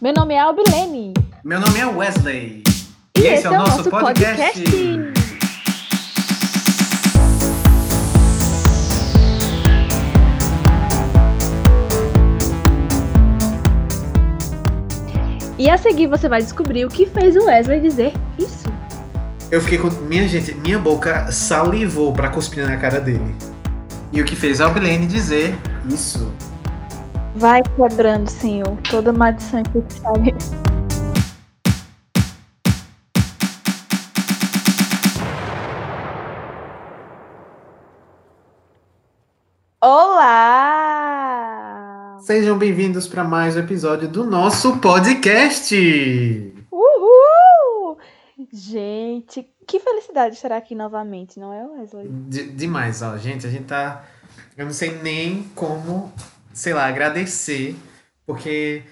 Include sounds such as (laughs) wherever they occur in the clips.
Meu nome é Albilene. Meu nome é Wesley. E, esse, é o nosso podcast. E a seguir você vai descobrir o que fez o Wesley dizer isso. Eu fiquei com. Minha gente, minha boca salivou pra cuspir na cara dele. E o que fez a Albilene dizer isso. Vai quebrando, Senhor, toda maldição que sabe. Olá! Sejam bem-vindos para mais um episódio do nosso podcast. Uhul! Gente, que felicidade estar aqui novamente, não é, Wesley? De- demais, ó, gente, a gente tá. Eu não sei nem como, sei lá, agradecer, porque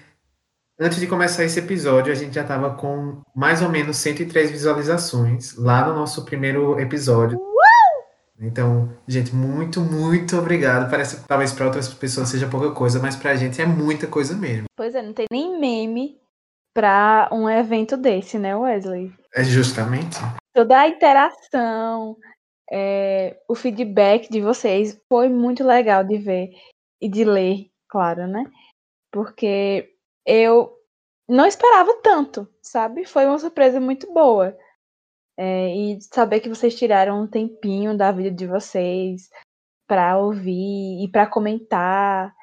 antes de começar esse episódio, a gente já tava com mais ou menos 103 visualizações lá no nosso primeiro episódio. Então, gente, muito, muito obrigado. Parece que talvez para outras pessoas seja pouca coisa, mas pra gente é muita coisa mesmo. Pois é, não tem nem meme pra um evento desse, né, Wesley? É justamente. Toda a interação, é, o feedback de vocês foi muito legal de ver e de ler, claro, né? Porque eu não esperava tanto, sabe? Foi uma surpresa muito boa. É, e saber que vocês tiraram um tempinho da vida de vocês pra ouvir e pra comentar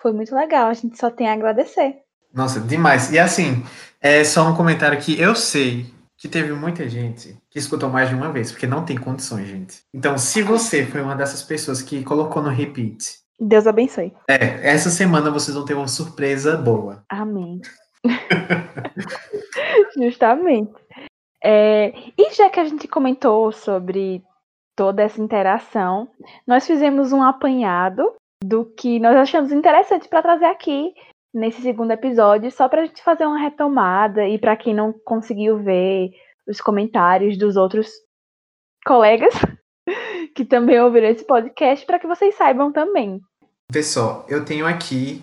foi muito legal. A gente só tem a agradecer. Nossa, demais. E assim, é só um comentário que eu sei que teve muita gente que escutou mais de uma vez, porque não tem condições, gente. Então, se você foi uma dessas pessoas que colocou no repeat, Deus abençoe. é, essa semana vocês vão ter uma surpresa boa. Amém. (laughs) Justamente. É, e já que a gente comentou sobre toda essa interação, nós fizemos um apanhado do que nós achamos interessante para trazer aqui nesse segundo episódio, só para a gente fazer uma retomada e para quem não conseguiu ver os comentários dos outros colegas (laughs) que também ouviram esse podcast, para que vocês saibam também. Pessoal, eu tenho aqui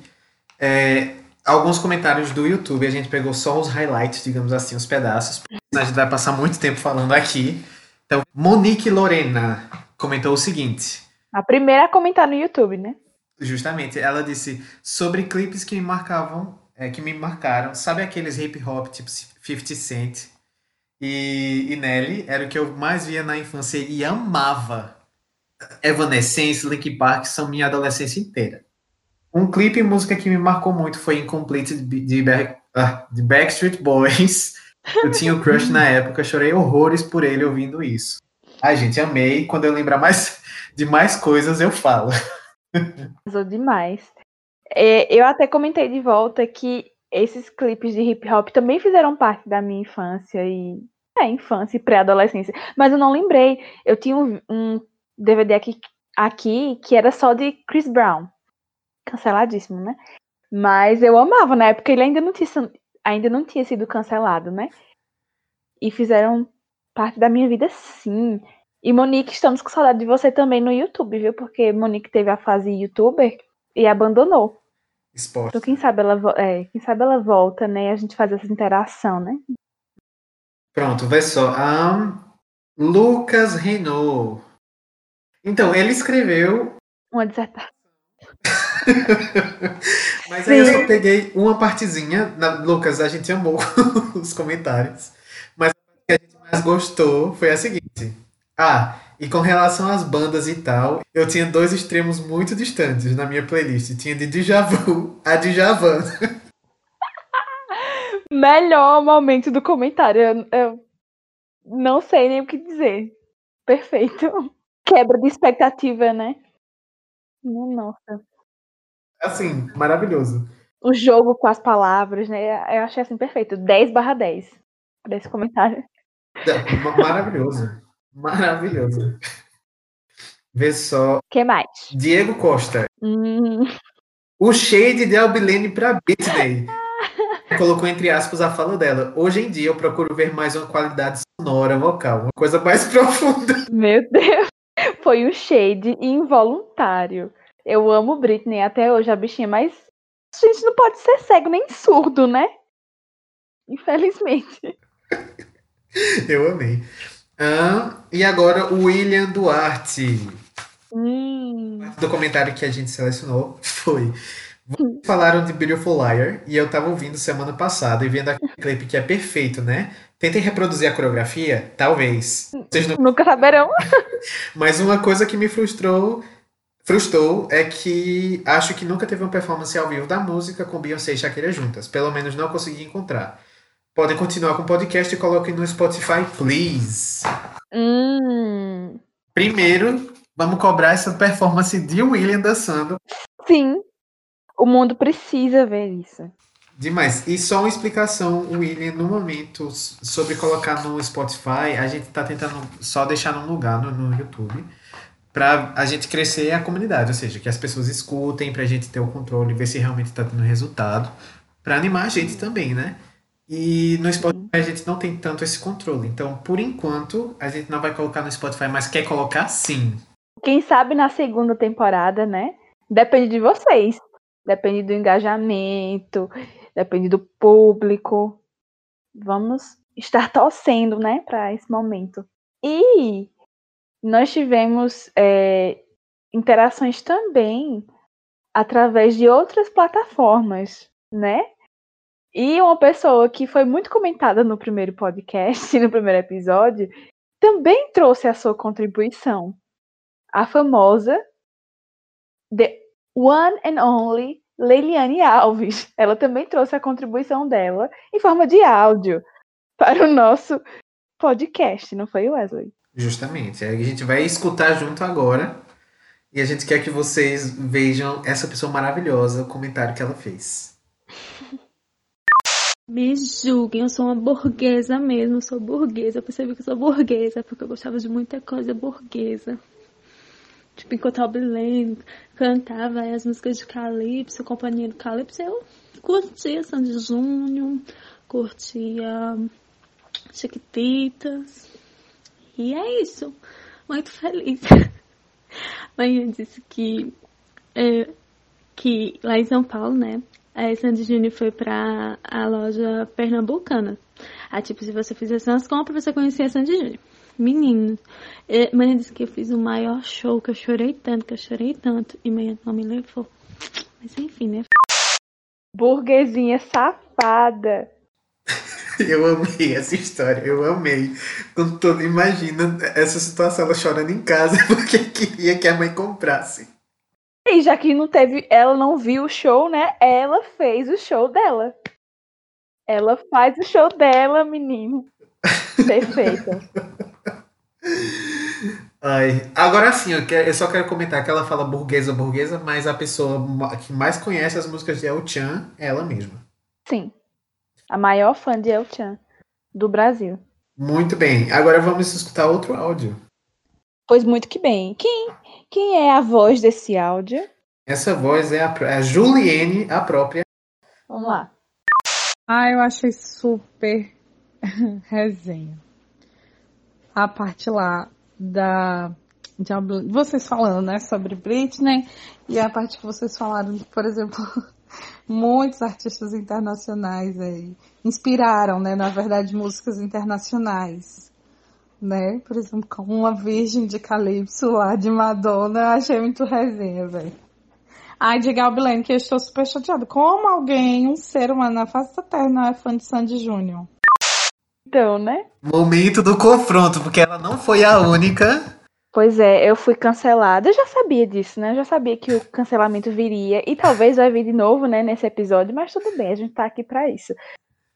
é, alguns comentários do YouTube. A gente pegou só os highlights, digamos assim, os pedaços. A gente vai passar muito tempo falando aqui. Então, Monique Lorena comentou o seguinte. A primeira a comentar no YouTube, né? Justamente, ela disse sobre clipes que me marcavam, é, que me marcaram. Sabe aqueles hip hop tipo 50 Cent e, e Nelly? Era o que eu mais via na infância e amava. Evanescence, Linkin Park são minha adolescência inteira. Um clipe e música que me marcou muito foi Incomplete de, Back- ah, de Backstreet Boys. Eu tinha o crush na época, chorei horrores por ele ouvindo isso. Ai, gente, amei. Quando eu lembrar mais de mais coisas, eu falo. Arrasou demais. É, eu até comentei de volta que esses clipes de hip hop também fizeram parte da minha infância e é, infância e pré-adolescência. Mas eu não lembrei. Eu tinha um, um DVD aqui, aqui que era só de Chris Brown. Canceladíssimo, né? Mas eu amava, na época ele ainda não tinha, sido- ainda não tinha sido cancelado, né? E fizeram parte da minha vida sim. E Monique, estamos com saudade de você também no YouTube, viu? Porque Monique teve a fase youtuber e abandonou. Esporte. Então quem sabe ela, é, quem sabe ela volta, né? E a gente faz essa interação, né? Pronto, vai só. Ahn, Lucas Renault. Então, ele escreveu, Uma dissertação. (laughs) mas aí eu Sim. só peguei uma partezinha. Na- Lucas, a gente amou (laughs) os comentários. Mas a que a gente mais gostou foi a seguinte. Ah, e com relação às bandas e tal, eu tinha dois extremos muito distantes na minha playlist. Tinha de Djavu a Djavan. (laughs) Melhor momento do comentário. Eu, eu não sei nem o que dizer. Perfeito. Quebra de expectativa, né? Nossa. Assim, maravilhoso. O jogo com as palavras, né? Eu achei assim perfeito. 10 barra 10 para esse comentário. Ma- Maravilhoso. Maravilhoso. Vê só. que mais? Diego Costa. Hum, O shade de Albilene pra Britney. Colocou entre aspas a fala dela. Hoje em dia eu procuro ver mais uma qualidade sonora vocal, uma coisa mais (laughs) profunda. meu Deus. Foi um shade involuntário. Eu amo Britney até hoje, a bichinha, mas a gente não pode ser cego nem surdo, né? Infelizmente. (laughs) Eu amei. Ah, e agora o William Duarte. Hum. O documentário que a gente selecionou foi. Falaram de Beautiful Liar e eu tava ouvindo semana passada e vendo aquele clipe que é perfeito, né? Tentem reproduzir a coreografia? Talvez. Vocês não... Nunca saberão. (laughs) Mas uma coisa que me frustrou frustrou é que acho que nunca teve uma performance ao vivo da música com Beyoncé e Shakira juntas. Pelo menos não consegui encontrar. Podem continuar com o podcast e coloquem no Spotify, please. Hum. Primeiro, vamos cobrar essa performance de William dançando. Sim. O mundo precisa ver isso. Demais. E só uma explicação, William, no momento, sobre colocar no Spotify, a gente tá tentando só deixar num lugar no, no YouTube para a gente crescer a comunidade, ou seja, que as pessoas escutem, para a gente ter o controle, ver se realmente está tendo resultado, para animar a gente também, né? E no Spotify a gente não tem tanto esse controle. Então, por enquanto, a gente não vai colocar no Spotify, mas quer colocar sim. Quem sabe na segunda temporada, né? Depende de vocês. Depende do engajamento, depende do público. Vamos estar torcendo, né, para esse momento. E nós tivemos é, interações também através de outras plataformas, né? E uma pessoa que foi muito comentada no primeiro podcast, (laughs) no primeiro episódio, também trouxe a sua contribuição. A famosa The One and Only Leiliane Alves. Ela também trouxe a contribuição dela em forma de áudio para o nosso podcast, não foi, Wesley? Justamente. A gente vai escutar junto agora. E a gente quer que vocês vejam essa pessoa maravilhosa, o comentário que ela fez. Me julguem, eu sou uma burguesa mesmo, eu sou burguesa. Eu percebi que eu sou burguesa porque eu gostava de muita coisa burguesa. Tipo, enquanto cantava as músicas de Calypso, Companhia do Calypso, eu curtia Sandy Júnior, curtia Chiquititas. E é isso. Muito feliz. (laughs) Manhã disse que, é, que lá em São Paulo, né? A Sandy Júnior foi pra a loja pernambucana. Ah, tipo, se você fizesse umas compras, você conhecia a Sandy Júnior. Menino, é, manhã disse que eu fiz o maior show, que eu chorei tanto, que eu chorei tanto. E manhã não me levou. Mas enfim, né? Burguesinha safada. (laughs) Eu amei essa história, eu amei. Quando todo imagina essa situação, ela chorando em casa (laughs) porque queria que a mãe comprasse. E já que não teve, ela não viu o show, né? Ela fez o show dela. Ela faz o show dela, menino. (laughs) Perfeita. Ai, agora sim, eu, eu, só quero comentar que ela fala burguesa, burguesa, mas a pessoa que mais conhece as músicas de El Chan é ela mesma. Sim a maior fã de El Chan do Brasil. Muito bem. Agora vamos escutar outro áudio. Pois muito que bem. Quem, quem é a voz desse áudio? Essa voz é a, a Juliene, a própria. Vamos lá. Ah, eu achei super (laughs) resenha. A parte lá da de vocês falando, né, sobre Britney e a parte que vocês falaram, por exemplo, (laughs) muitos artistas internacionais aí inspiraram, né, na verdade, músicas internacionais, né? Por exemplo, como uma Virgem de Calypso lá de Madonna, eu achei muito resenha, velho. Ai, de Galbilene, que eu estou super chateada. Como alguém, um ser humano na face da Terra, não é fã de Sandy Júnior? Então, né? Momento do confronto, porque ela não foi a única Pois é, eu fui cancelada. Eu já sabia disso, né? Eu já sabia que o cancelamento viria. E talvez vai vir de novo, né, nesse episódio. Mas tudo bem, a gente tá aqui pra isso.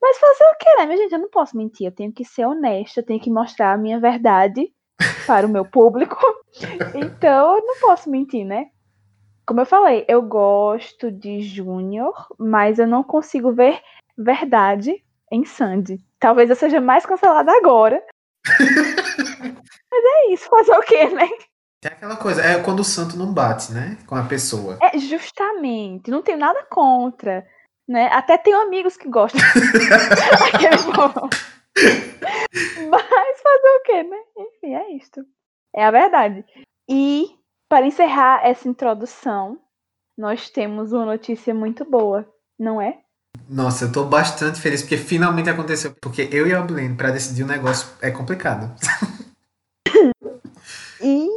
Mas fazer o que, né, minha gente? Eu não posso mentir. Eu tenho que ser honesta. Eu tenho que mostrar a minha verdade para o meu público. (laughs) Então, eu não posso mentir, né? Como eu falei, eu gosto de Júnior, mas eu não consigo ver verdade em Sandy. Talvez eu seja mais cancelada agora. (laughs) Mas é isso, fazer o quê, né? É aquela coisa, é quando o santo não bate, né? Com a pessoa. É, justamente. Não tenho nada contra. Né? Até tenho amigos que gostam. (laughs) Mas fazer o quê, né? Enfim, é isto. É a verdade. E, para encerrar essa introdução, nós temos uma notícia muito boa, não é? Nossa, eu tô bastante feliz porque finalmente aconteceu. Porque eu e a Blaine, pra decidir um negócio, é complicado. (laughs) E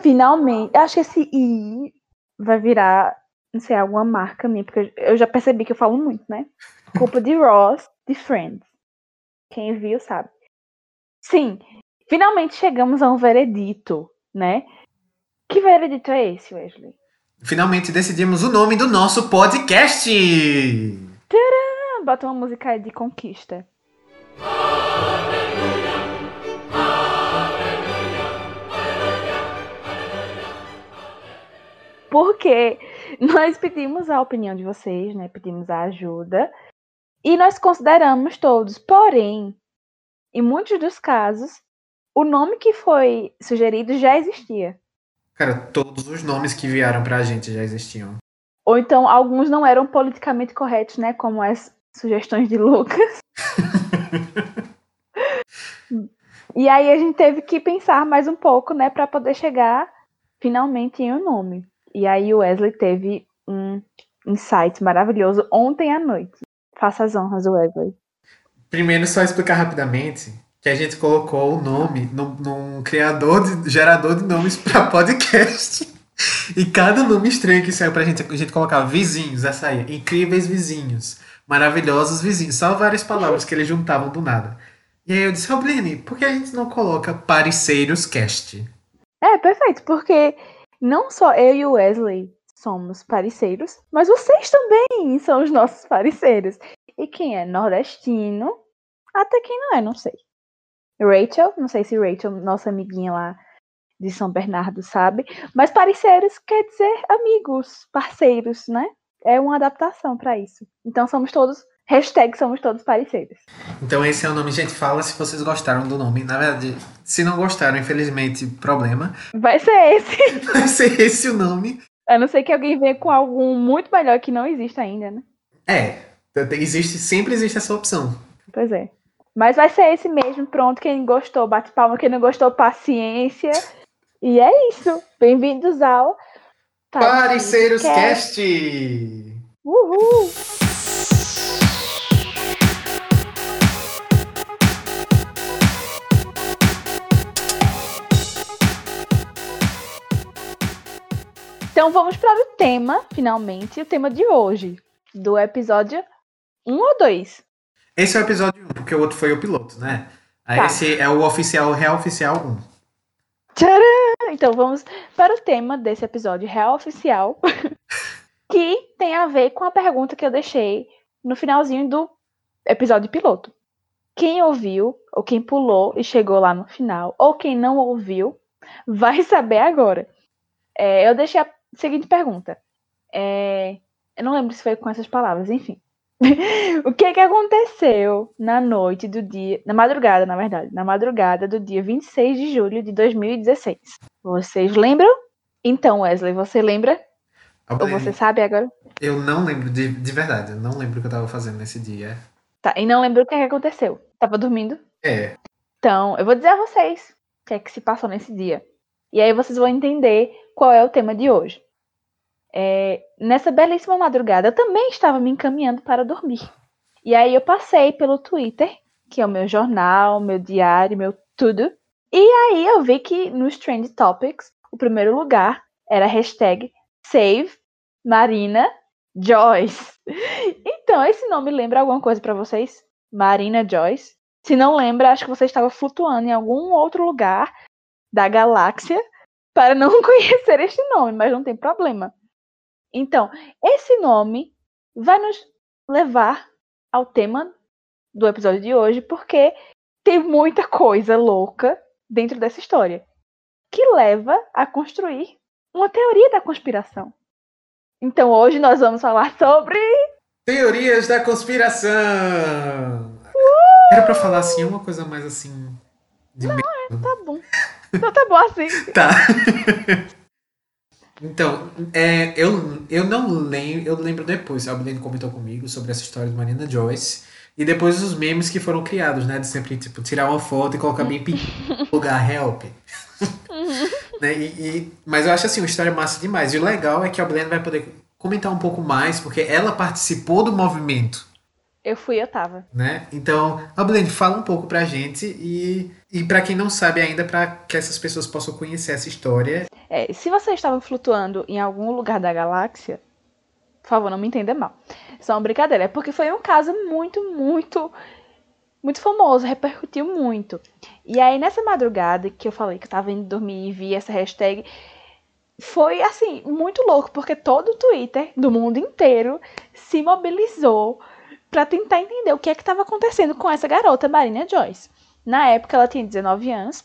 finalmente, acho que esse I vai virar, não sei, alguma marca minha, porque eu já percebi que eu falo muito, né? Culpa de Ross, de Friends. Quem viu sabe. Sim, finalmente chegamos a um veredito, né? Que veredito é esse, Wesley? Finalmente decidimos o nome do nosso podcast! Ah, Bota uma música de conquista. Porque nós pedimos a opinião de vocês, né? Pedimos a ajuda. E nós consideramos todos. Porém, em muitos dos casos, o nome que foi sugerido já existia. Cara, todos os nomes que vieram pra gente já existiam. Ou então alguns não eram politicamente corretos, né? Como as sugestões de Lucas. (laughs) e aí a gente teve que pensar mais um pouco, né, para poder chegar finalmente em um nome. E aí o Wesley teve um insight maravilhoso ontem à noite. Faça as honras, Wesley. Primeiro, só explicar rapidamente que a gente colocou o nome num, num criador, de, gerador de nomes para podcast. E cada nome estranho que saiu pra gente, a gente colocava vizinhos, essa aí, incríveis vizinhos, maravilhosos vizinhos, só várias palavras que eles juntavam do nada. E aí eu disse, Robline, por que a gente não coloca Parceiros Cast? É, perfeito, porque não só eu e o Wesley somos parceiros, mas vocês também são os nossos parceiros. E quem é nordestino, até quem não é, não sei. Rachel, não sei se Rachel, nossa amiguinha lá de São Bernardo, sabe? Mas parceiros quer dizer amigos, parceiros, né? É uma adaptação para isso. Então somos todos, hashtag somos todos parceiros. Então esse é o nome, gente, fala se vocês gostaram do nome. Na verdade, se não gostaram, infelizmente, problema. Vai ser esse. (laughs) Vai ser esse o nome. A não ser que alguém venha com algum muito melhor que não existe ainda, né? É, existe, sempre existe essa opção. Pois é. Mas vai ser esse mesmo, pronto. Quem gostou, bate palma. Quem não gostou, paciência. E é isso. Bem-vindos ao Parceiros Cast. Cast! Uhul! Então vamos para o tema, finalmente, o tema de hoje, do episódio 1 ou 2? Esse é o episódio 1, porque o outro foi o piloto, né? Tá. esse é o oficial, real oficial 1. Tcharam! Então vamos para o tema desse episódio real oficial, (laughs) que tem a ver com a pergunta que eu deixei no finalzinho do episódio piloto. Quem ouviu, ou quem pulou e chegou lá no final, ou quem não ouviu, vai saber agora. É, eu deixei a seguinte pergunta. É, eu não lembro se foi com essas palavras, enfim. (laughs) o que que aconteceu na noite do dia, na madrugada, na verdade, na madrugada do dia 26 de julho de 2016? Vocês lembram? Então, Wesley, você lembra? Ou você sabe agora? Eu não lembro, de, de verdade, eu não lembro o que eu tava fazendo nesse dia. Tá, e não lembro o que, que aconteceu. Tava dormindo? É, Então, eu vou dizer a vocês o que é que se passou nesse dia. E aí vocês vão entender qual é o tema de hoje. É, nessa belíssima madrugada, eu também estava me encaminhando para dormir. E aí eu passei pelo Twitter, que é o meu jornal, meu diário, meu tudo. E aí eu vi que nos Trend Topics, o primeiro lugar era a hashtag Save Marina Joyce. (laughs) Então, esse nome lembra alguma coisa para vocês? Marina Joyce? Se não lembra, acho que você estava flutuando em algum outro lugar da galáxia para não (laughs) conhecer este nome, mas não tem problema. Então, esse nome vai nos levar ao tema do episódio de hoje, porque tem muita coisa louca dentro dessa história que leva a construir uma teoria da conspiração. Então, hoje nós vamos falar sobre teorias da conspiração! Era pra falar assim, uma coisa mais assim. De medo. Tá bom. Então tá bom assim. Tá. (laughs) Então, é, eu, eu não lembro, eu lembro depois, a Blaine comentou comigo sobre essa história de Marina Joyce. E depois os memes que foram criados, né? De sempre, tipo, tirar uma foto e colocar bem pequeno no (laughs) lugar help. né? E, e- mas eu acho assim, uma história massa demais. E o legal é que a Blaine vai poder comentar um pouco mais, porque ela participou do movimento. Eu fui, eu tava. Né? Então, Ablene, fala um pouco pra gente e, e para quem não sabe ainda, para que essas pessoas possam conhecer essa história. É, se você estava flutuando em algum lugar da galáxia, por favor, não me entenda mal. Só uma brincadeira. É porque foi um caso muito, muito, muito famoso, repercutiu muito. E aí, nessa madrugada que eu falei que eu tava indo dormir e vi essa hashtag, foi assim, muito louco, porque todo o Twitter do mundo inteiro se mobilizou para tentar entender o que é que estava acontecendo com essa garota, Marina Joyce. Na época ela tinha 19 anos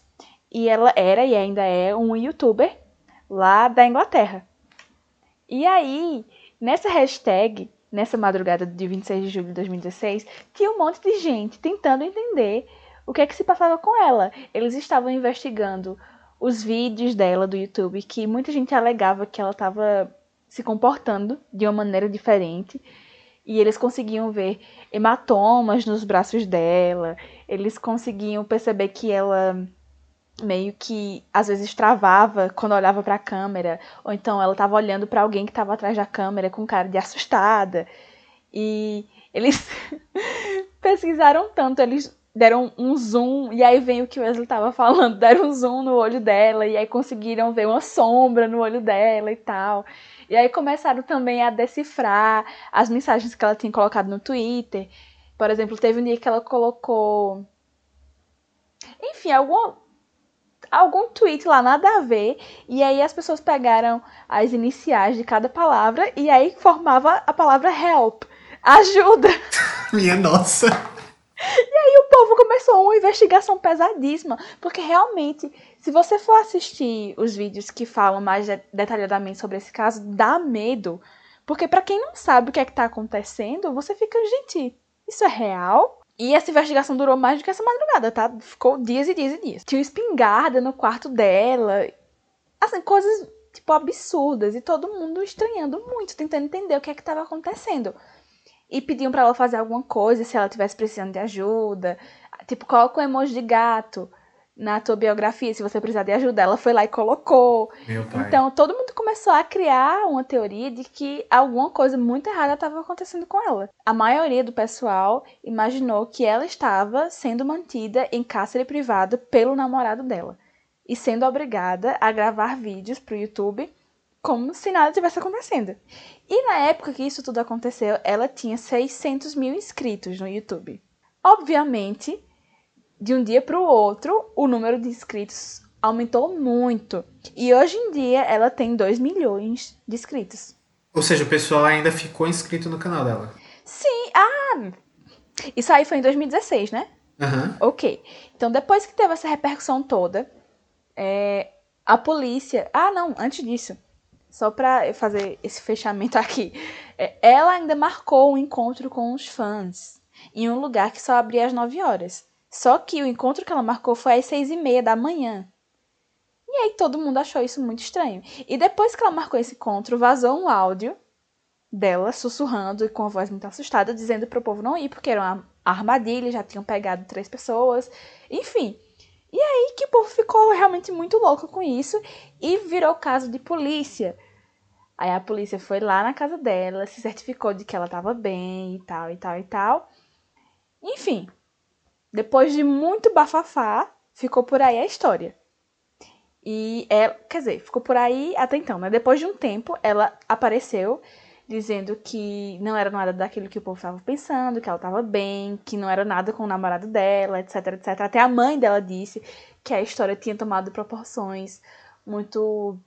e ela era e ainda é um youtuber lá da Inglaterra. E aí, nessa hashtag, nessa madrugada de 26 de julho de 2016, tinha um monte de gente tentando entender o que é que se passava com ela. Eles estavam investigando os vídeos dela do YouTube, que muita gente alegava que ela estava se comportando de uma maneira diferente. E eles conseguiam ver hematomas nos braços dela, eles conseguiam perceber que ela meio que às vezes travava quando olhava para a câmera, ou então ela estava olhando para alguém que estava atrás da câmera com cara de assustada. E eles (laughs) pesquisaram tanto, eles deram um zoom, e aí vem o que o Wesley tava falando, deram um zoom no olho dela, e aí conseguiram ver uma sombra no olho dela e tal. E aí começaram também a decifrar as mensagens que ela tinha colocado no Twitter. Por exemplo, teve um dia que ela colocou. Enfim, algum, algum tweet lá, nada a ver. E aí as pessoas pegaram as iniciais de cada palavra e aí formava a palavra help. Ajuda! (laughs) Minha nossa! E aí o povo começou uma investigação pesadíssima, porque realmente, se você for assistir os vídeos que falam mais detalhadamente sobre esse caso, dá medo. Porque para quem não sabe o que é que tá acontecendo, você fica, gente, isso é real? E essa investigação durou mais do que essa madrugada, tá? Ficou dias e dias e dias. Tinha espingarda no quarto dela. Assim, coisas, tipo, absurdas. E todo mundo estranhando muito, tentando entender o que é que tava acontecendo e pediam para ela fazer alguma coisa se ela tivesse precisando de ajuda. Tipo, coloca um emoji de gato na tua biografia se você precisar de ajuda. Ela foi lá e colocou. Então, todo mundo começou a criar uma teoria de que alguma coisa muito errada estava acontecendo com ela. A maioria do pessoal imaginou que ela estava sendo mantida em cárcere privado pelo namorado dela e sendo obrigada a gravar vídeos para o YouTube como se nada tivesse acontecendo. E na época que isso tudo aconteceu, ela tinha 600 mil inscritos no YouTube. Obviamente, de um dia para o outro, o número de inscritos aumentou muito. E hoje em dia ela tem 2 milhões de inscritos. Ou seja, o pessoal ainda ficou inscrito no canal dela. Sim, ah! Isso aí foi em 2016, né? Uhum. Ok. Então, depois que teve essa repercussão toda, é, a polícia. Ah, não, antes disso só para fazer esse fechamento aqui, é, ela ainda marcou um encontro com os fãs em um lugar que só abria às 9 horas. Só que o encontro que ela marcou foi às 6 e meia da manhã. E aí todo mundo achou isso muito estranho. E depois que ela marcou esse encontro, vazou um áudio dela sussurrando e com a voz muito assustada, dizendo para o povo não ir, porque era uma armadilha, já tinham pegado três pessoas. Enfim, e aí que o povo ficou realmente muito louco com isso e virou caso de polícia. Aí a polícia foi lá na casa dela, se certificou de que ela estava bem e tal, e tal, e tal. Enfim, depois de muito bafafá, ficou por aí a história. E ela, quer dizer, ficou por aí até então, né? Depois de um tempo, ela apareceu dizendo que não era nada daquilo que o povo estava pensando, que ela estava bem, que não era nada com o namorado dela, etc, etc. Até a mãe dela disse que a história tinha tomado proporções muito,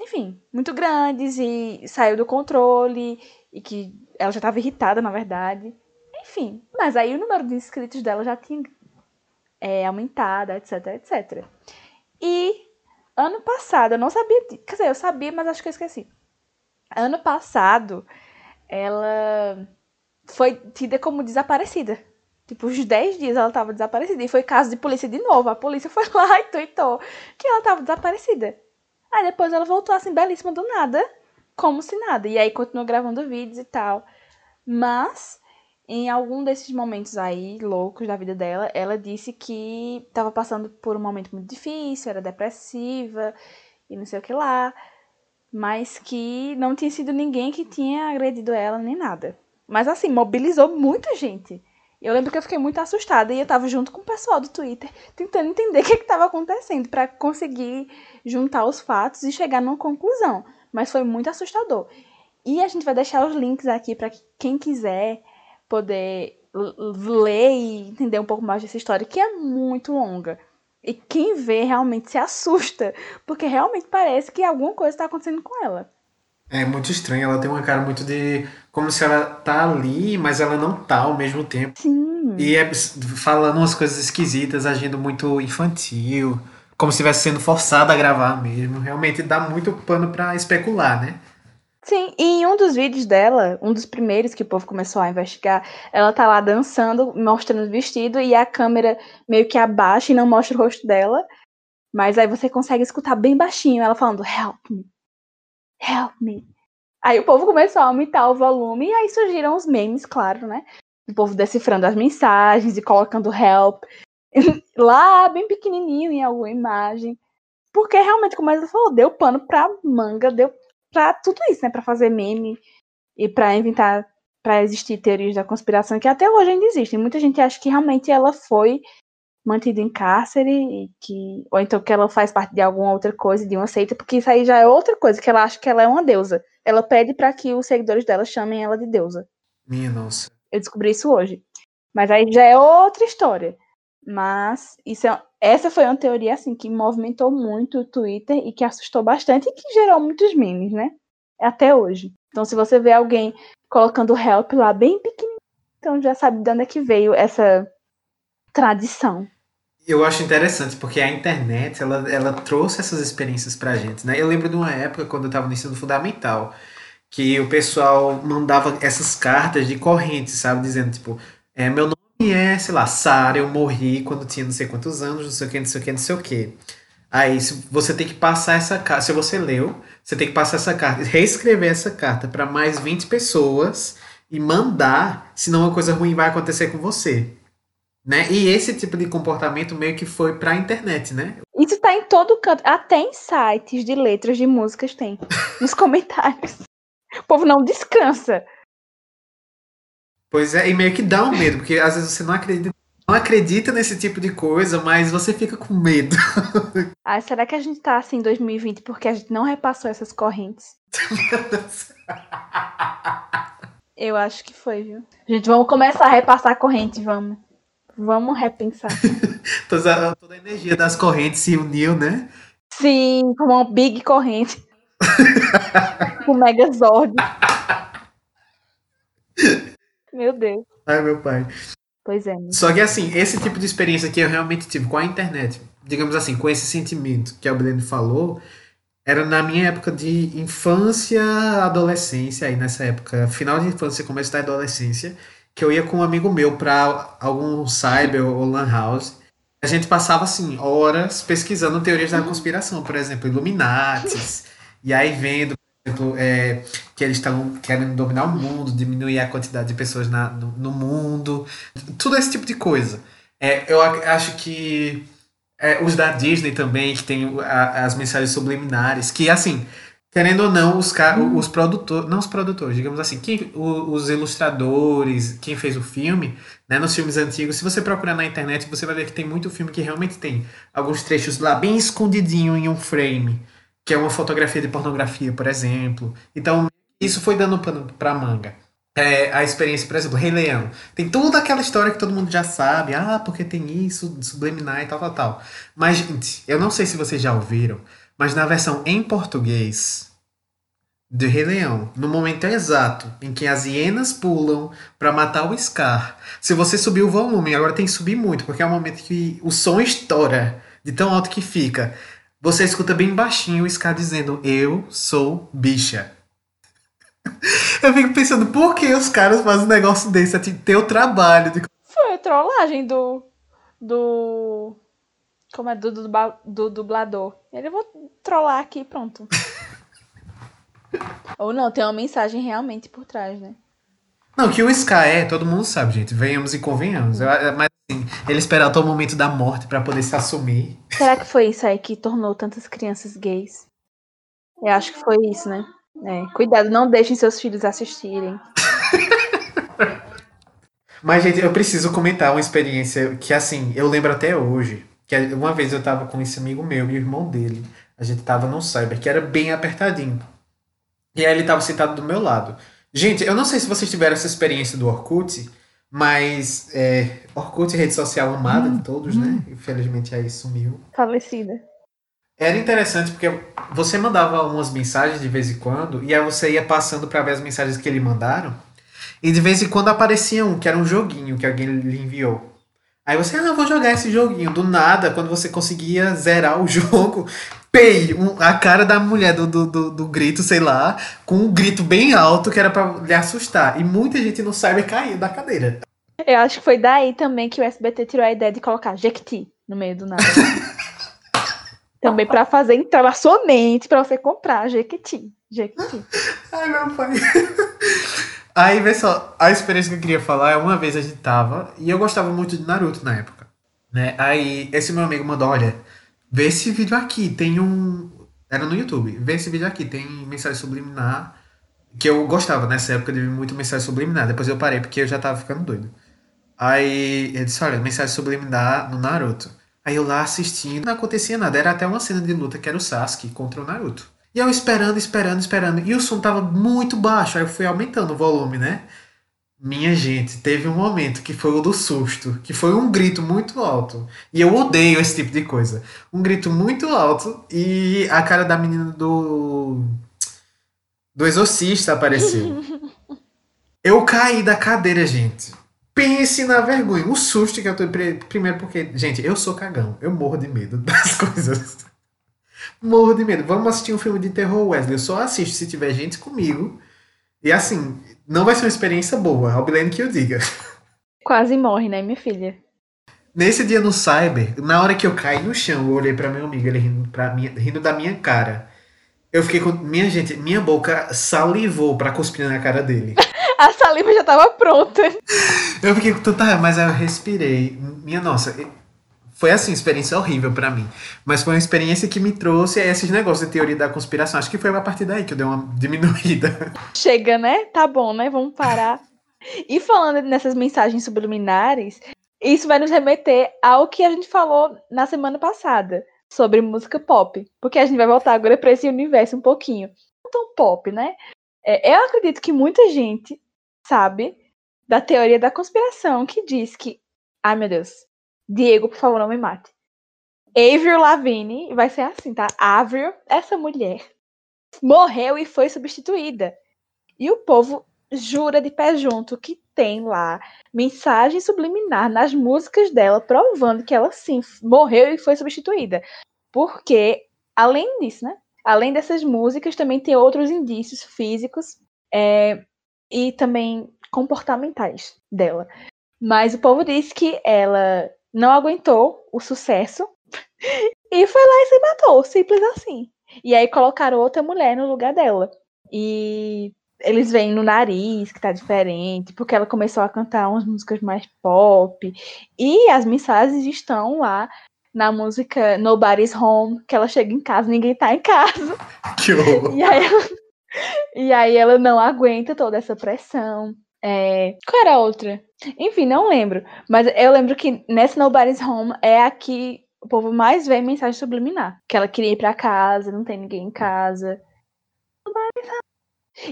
enfim, muito grandes e saiu do controle e que ela já estava irritada, na verdade. Enfim, mas aí o número de inscritos dela já tinha é, aumentado, etc, etc. E ano passado, eu não sabia, quer dizer, eu sabia, mas acho que eu esqueci ano passado, ela foi tida como desaparecida. Tipo, uns 10 dias ela tava desaparecida. E foi caso de polícia de novo. A polícia foi (laughs) lá e tweetou que ela tava desaparecida. Aí depois ela voltou assim, belíssima do nada, como se nada. E aí continuou gravando vídeos e tal. Mas, em algum desses momentos aí, loucos da vida dela, ela disse que tava passando por um momento muito difícil, era depressiva e não sei o que lá. mas que não tinha sido ninguém que tinha agredido ela nem nada. Mas assim, mobilizou muita gente. Eu lembro que eu fiquei muito assustada e eu tava junto com o pessoal do Twitter tentando entender o que estava acontecendo para conseguir juntar os fatos e chegar numa conclusão. Mas foi muito assustador. E a gente vai deixar os links aqui para quem quiser poder ler e entender um pouco mais dessa história, que é muito longa. E quem vê realmente se assusta, porque realmente parece que alguma coisa está acontecendo com ela. É muito estranho, ela tem uma cara muito de. como se ela tá ali, mas ela não tá ao mesmo tempo. Sim. E é falando umas coisas esquisitas, agindo muito infantil, como se estivesse sendo forçada a gravar mesmo. Realmente dá muito pano para especular, né? Sim, e em um dos vídeos dela, um dos primeiros que o povo começou a investigar, ela tá lá dançando, mostrando o vestido, e a câmera meio que abaixa e não mostra o rosto dela. Mas aí você consegue escutar bem baixinho ela falando, help me, help me. Aí o povo começou a aumentar o volume, e aí surgiram os memes, claro, né? O povo decifrando as mensagens e colocando help (laughs) lá bem pequenininho em alguma imagem. Porque realmente, como ela falou, deu pano pra manga, deu para tudo isso, né? Para fazer meme e para inventar, para existir teorias da conspiração que até hoje ainda existem. Muita gente acha que realmente ela foi mantida em cárcere e que ou então que ela faz parte de alguma outra coisa, de uma seita, porque isso aí já é outra coisa, que ela acha que ela é uma deusa. Ela pede para que os seguidores dela chamem ela de deusa. Minha nossa. Eu descobri isso hoje. Mas aí já é outra história. Mas isso é, essa foi uma teoria assim que movimentou muito o Twitter e que assustou bastante e que gerou muitos memes, né? Até hoje. Então, se você vê alguém colocando help lá bem pequenininho, então já sabe de onde é que veio essa tradição. Eu acho interessante porque a internet ela, ela trouxe essas experiências pra gente, né? Eu lembro de uma época quando eu estava no ensino fundamental que o pessoal mandava essas cartas de corrente, sabe, dizendo tipo, é, meu nome é, sei lá, Sara, eu morri quando tinha não sei quantos anos, não sei o que, não sei o que, não sei o que. Aí você tem que passar essa carta, se você leu, você tem que passar essa carta, reescrever essa carta para mais 20 pessoas e mandar, senão uma coisa ruim vai acontecer com você. Né? E esse tipo de comportamento meio que foi pra internet, né? Isso tá em todo canto, até em sites de letras de músicas tem, nos (laughs) comentários. O povo não descansa. Pois é, e meio que dá um medo, porque às vezes você não acredita, não acredita nesse tipo de coisa, mas você fica com medo. (laughs) Ah, será que a gente tá assim em 2020 porque a gente não repassou essas correntes? Eu acho que foi, viu? Gente, vamos começar a repassar a corrente, vamos. Vamos repensar. (laughs) toda, toda a energia das correntes se uniu, né? Sim, com uma big corrente. (laughs) com Megazord. Meu Deus. Ai, meu pai. Pois é. Só que assim, esse tipo de experiência que eu realmente tive com a internet, digamos assim, com esse sentimento que a Breno falou, era na minha época de infância, adolescência, aí nessa época, final de infância, começo da adolescência, que eu ia com um amigo meu para algum cyber ou lan house. A gente passava assim horas pesquisando teorias da conspiração, por exemplo, Illuminatis, (laughs) e aí vendo exemplo, é, que eles estão querendo dominar o mundo, diminuir a quantidade de pessoas na, no, no mundo, tudo esse tipo de coisa. É, eu acho que é, os da Disney também, que tem a, as mensagens subliminares, que assim, querendo ou não, os, os produtores, não os produtores, digamos assim, quem, os ilustradores, quem fez o filme, né, nos filmes antigos, se você procurar na internet, você vai ver que tem muito filme que realmente tem alguns trechos lá bem escondidinho em um frame que é uma fotografia de pornografia, por exemplo. Então, isso foi dando pano pra manga. É, a experiência, por exemplo, Rei Leão. Tem toda aquela história que todo mundo já sabe. Ah, porque tem isso, subliminar e tal, tal, tal. Mas, gente, eu não sei se vocês já ouviram, mas na versão em português do Rei Leão, no momento exato em que as hienas pulam para matar o Scar, se você subir o volume, agora tem que subir muito, porque é o momento que o som estoura de tão alto que fica. Você escuta bem baixinho o Scar dizendo: Eu sou bicha. (laughs) Eu fico pensando, por que os caras fazem um negócio desse? É teu trabalho. De... Foi a trollagem do. Do. Como é? Do, do, do dublador. Ele vou trollar aqui pronto. (laughs) Ou não, tem uma mensagem realmente por trás, né? Não, que o Sky é, todo mundo sabe, gente. Venhamos e convenhamos. Mas assim, ele espera até o momento da morte para poder se assumir. Será que foi isso aí que tornou tantas crianças gays? Eu acho que foi isso, né? É, cuidado, não deixem seus filhos assistirem. (laughs) Mas, gente, eu preciso comentar uma experiência que, assim, eu lembro até hoje. Que uma vez eu tava com esse amigo meu e o irmão dele. A gente tava num cyber que era bem apertadinho. E aí ele tava sentado do meu lado. Gente, eu não sei se vocês tiveram essa experiência do Orkut, mas é, Orkut, rede social amada de todos, né? Infelizmente aí sumiu. Falecida. Era interessante porque você mandava umas mensagens de vez em quando e aí você ia passando para ver as mensagens que ele mandaram. E de vez em quando aparecia um que era um joguinho que alguém lhe enviou. Aí você, ah, vou jogar esse joguinho. Do nada, quando você conseguia zerar o (laughs) jogo, pei, a cara da mulher do, do, do, do, grito, sei lá, com um grito bem alto que era para lhe assustar. E muita gente no cyber caiu da cadeira. Eu acho que foi daí também que o SBT tirou a ideia de colocar Jequiti no meio do nada. (laughs) também para fazer entrar na sua mente para você comprar Jequiti. Jequiti. Ai, meu pai. Aí, vê só, a experiência que eu queria falar é uma vez a gente tava, e eu gostava muito de Naruto na época, né? Aí, esse meu amigo mandou, olha, vê esse vídeo aqui, tem um... Era no YouTube, vê esse vídeo aqui, tem mensagem subliminar, que eu gostava nessa época de muito mensagem subliminar, depois eu parei porque eu já tava ficando doido. Aí, ele disse, olha, mensagem subliminar no Naruto. Aí eu lá assistindo, não acontecia nada, era até uma cena de luta que era o Sasuke contra o Naruto. E eu esperando, esperando, esperando. E o som tava muito baixo. Aí eu fui aumentando o volume, né? Minha gente, teve um momento que foi o do susto, que foi um grito muito alto. E eu odeio esse tipo de coisa. Um grito muito alto e a cara da menina do. do exorcista apareceu. (laughs) eu caí da cadeira, gente. Pense na vergonha, o susto que eu tô. Primeiro porque, gente, eu sou cagão. Eu morro de medo (laughs) das coisas. Morro de medo. Vamos assistir um filme de terror, Wesley. Eu só assisto se tiver gente comigo. E assim, não vai ser uma experiência boa. Albilene que eu diga. (laughs) Quase morre, né, minha filha? Nesse dia no Cyber, na hora que eu caí no chão, eu olhei para meu amigo, ele rindo, pra minha, rindo da minha cara. Eu fiquei com. Minha gente, minha boca salivou pra cuspir na cara dele. (laughs) A saliva já tava pronta. Eu fiquei com tanta mas aí eu respirei. Minha nossa, foi assim, experiência horrível para mim. Mas foi uma experiência que me trouxe esses negócios de teoria da conspiração. Acho que foi a partir daí que eu dei uma (laughs) diminuída. Chega, né? Tá bom, né? Vamos parar. E falando nessas mensagens subliminares, isso vai nos remeter ao que a gente falou na semana passada sobre música pop. Porque a gente vai voltar agora para esse universo um pouquinho. Não tão pop, né? É, eu acredito que muita gente sabe da teoria da conspiração que diz que. Ai, meu Deus. Diego, por favor, não me mate. Avril Lavigne vai ser assim, tá? Avril, essa mulher, morreu e foi substituída. E o povo jura de pé junto que tem lá mensagem subliminar nas músicas dela, provando que ela sim morreu e foi substituída. Porque, além disso, né? Além dessas músicas, também tem outros indícios físicos é, e também comportamentais dela. Mas o povo diz que ela não aguentou o sucesso (laughs) e foi lá e se matou, simples assim. E aí colocaram outra mulher no lugar dela. E eles veem no nariz que tá diferente, porque ela começou a cantar umas músicas mais pop. E as mensagens estão lá na música Nobody's Home, que ela chega em casa, ninguém tá em casa. Que horror. E aí ela, (laughs) e aí ela não aguenta toda essa pressão. É... Qual era a outra? Enfim, não lembro. Mas eu lembro que nessa Nobody's Home é a que o povo mais vê mensagem subliminar. Que ela queria ir pra casa, não tem ninguém em casa.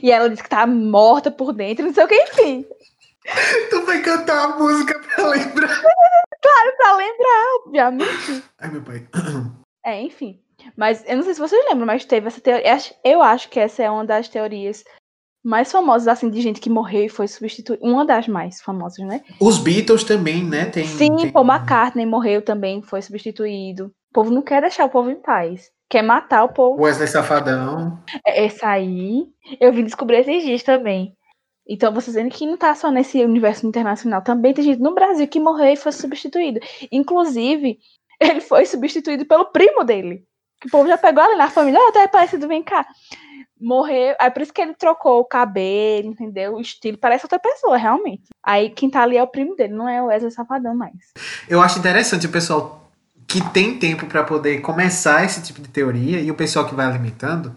E ela disse que tá morta por dentro, não sei o que, enfim. (laughs) Tu vai cantar a música pra lembrar. (laughs) claro, pra lembrar, obviamente. Ai, meu pai. (clears throat) É, enfim. Mas eu não sei se vocês lembram, mas teve essa teoria. Eu acho que essa é uma das teorias mais famosas, assim, de gente que morreu e foi substituída. Uma das mais famosas, né? Os Beatles também, né? Tem, Sim, tem... Paul McCartney morreu também, foi substituído. O povo não quer deixar o povo em paz. Quer matar o povo. Wesley Safadão. É, essa aí, eu vim descobrir esses dias também. Então, você dizendo que não tá só nesse universo internacional, também tem gente no Brasil que morreu e foi substituído. Inclusive, (laughs) ele foi substituído pelo primo dele. O povo já pegou ali na família, tá parecido, vem cá morreu. Aí por isso que ele trocou o cabelo, entendeu? O estilo. Parece outra pessoa, realmente. Aí quem tá ali é o primo dele, não é o Wesley Safadão mais. Eu acho interessante o pessoal que tem tempo para poder começar esse tipo de teoria e o pessoal que vai alimentando.